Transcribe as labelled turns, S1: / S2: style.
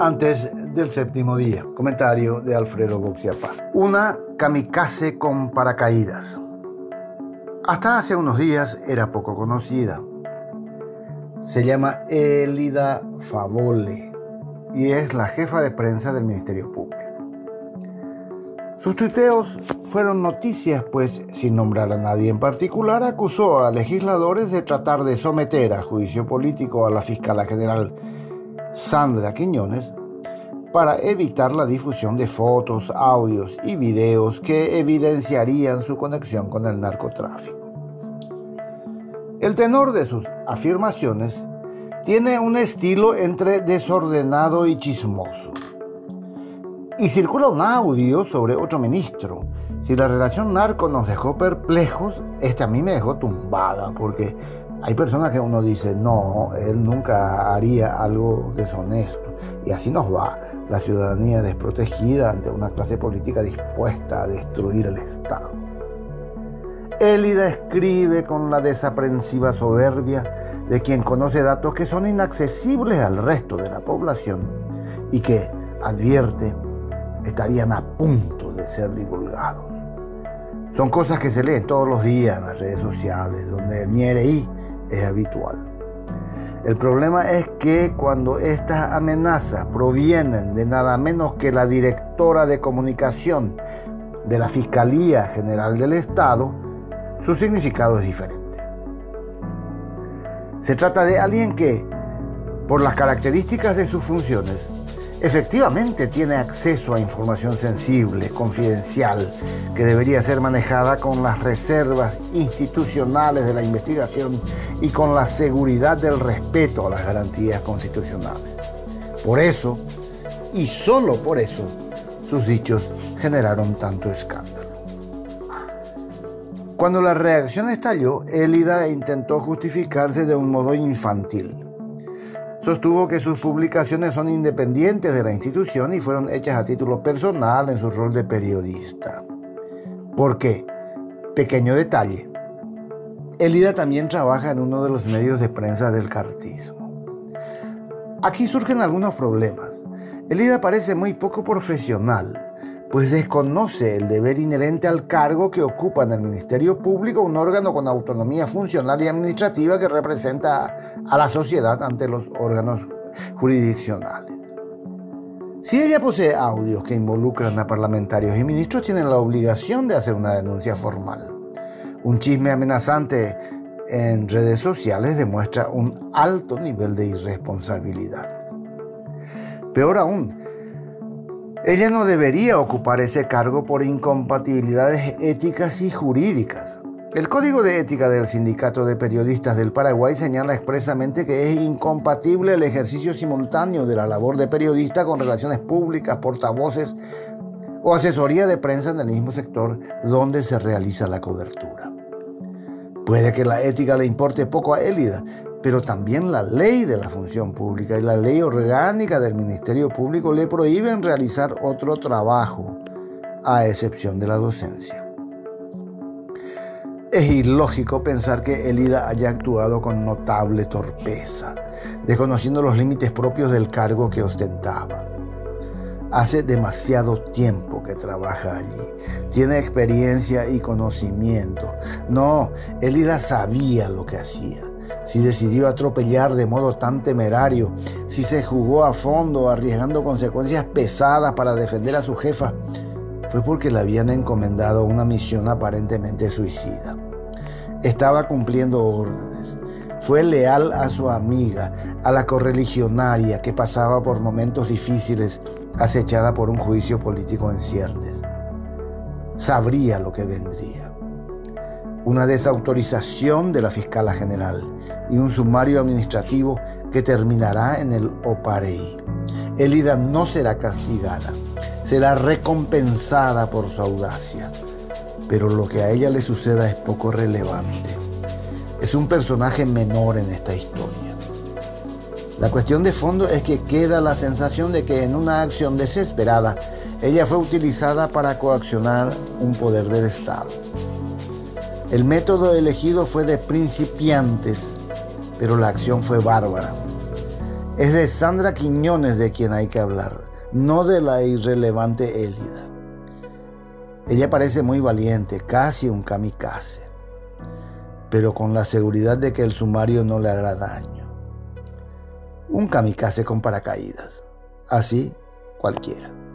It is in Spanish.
S1: antes del séptimo día. Comentario de Alfredo Boxiapaz. Una kamikaze con paracaídas. Hasta hace unos días era poco conocida. Se llama Elida Favole y es la jefa de prensa del Ministerio Público. Sus tuiteos fueron noticias, pues, sin nombrar a nadie en particular, acusó a legisladores de tratar de someter a juicio político a la fiscala general Sandra Quiñones para evitar la difusión de fotos, audios y videos que evidenciarían su conexión con el narcotráfico. El tenor de sus afirmaciones tiene un estilo entre desordenado y chismoso. Y circula un audio sobre otro ministro. Si la relación narco nos dejó perplejos, este a mí me dejó tumbada, porque hay personas que uno dice, no, él nunca haría algo deshonesto. Y así nos va la ciudadanía desprotegida ante una clase política dispuesta a destruir el Estado. Élida escribe con la desaprensiva soberbia de quien conoce datos que son inaccesibles al resto de la población y que, advierte, estarían a punto de ser divulgados. Son cosas que se leen todos los días en las redes sociales, donde el ñereí es habitual. El problema es que cuando estas amenazas provienen de nada menos que la directora de comunicación de la Fiscalía General del Estado, su significado es diferente. Se trata de alguien que, por las características de sus funciones, efectivamente tiene acceso a información sensible, confidencial, que debería ser manejada con las reservas institucionales de la investigación y con la seguridad del respeto a las garantías constitucionales. Por eso, y solo por eso, sus dichos generaron tanto escándalo. Cuando la reacción estalló, Elida intentó justificarse de un modo infantil Sostuvo que sus publicaciones son independientes de la institución y fueron hechas a título personal en su rol de periodista. ¿Por qué? Pequeño detalle. Elida también trabaja en uno de los medios de prensa del cartismo. Aquí surgen algunos problemas. Elida parece muy poco profesional pues desconoce el deber inherente al cargo que ocupa en el Ministerio Público, un órgano con autonomía funcional y administrativa que representa a la sociedad ante los órganos jurisdiccionales. Si ella posee audios que involucran a parlamentarios y ministros, tienen la obligación de hacer una denuncia formal. Un chisme amenazante en redes sociales demuestra un alto nivel de irresponsabilidad. Peor aún, ella no debería ocupar ese cargo por incompatibilidades éticas y jurídicas. El Código de Ética del Sindicato de Periodistas del Paraguay señala expresamente que es incompatible el ejercicio simultáneo de la labor de periodista con relaciones públicas, portavoces o asesoría de prensa en el mismo sector donde se realiza la cobertura. Puede que la ética le importe poco a Élida, pero también la ley de la función pública y la ley orgánica del Ministerio Público le prohíben realizar otro trabajo, a excepción de la docencia. Es ilógico pensar que Elida haya actuado con notable torpeza, desconociendo los límites propios del cargo que ostentaba. Hace demasiado tiempo que trabaja allí. Tiene experiencia y conocimiento. No, Elida sabía lo que hacía si decidió atropellar de modo tan temerario, si se jugó a fondo arriesgando consecuencias pesadas para defender a su jefa, fue porque le habían encomendado una misión aparentemente suicida. Estaba cumpliendo órdenes. Fue leal a su amiga, a la correligionaria que pasaba por momentos difíciles acechada por un juicio político en ciernes. Sabría lo que vendría una desautorización de la fiscala general y un sumario administrativo que terminará en el OPAREI. Elida no será castigada, será recompensada por su audacia, pero lo que a ella le suceda es poco relevante. Es un personaje menor en esta historia. La cuestión de fondo es que queda la sensación de que en una acción desesperada ella fue utilizada para coaccionar un poder del Estado. El método elegido fue de principiantes, pero la acción fue bárbara. Es de Sandra Quiñones de quien hay que hablar, no de la irrelevante Élida. Ella parece muy valiente, casi un kamikaze, pero con la seguridad de que el sumario no le hará daño. Un kamikaze con paracaídas, así cualquiera.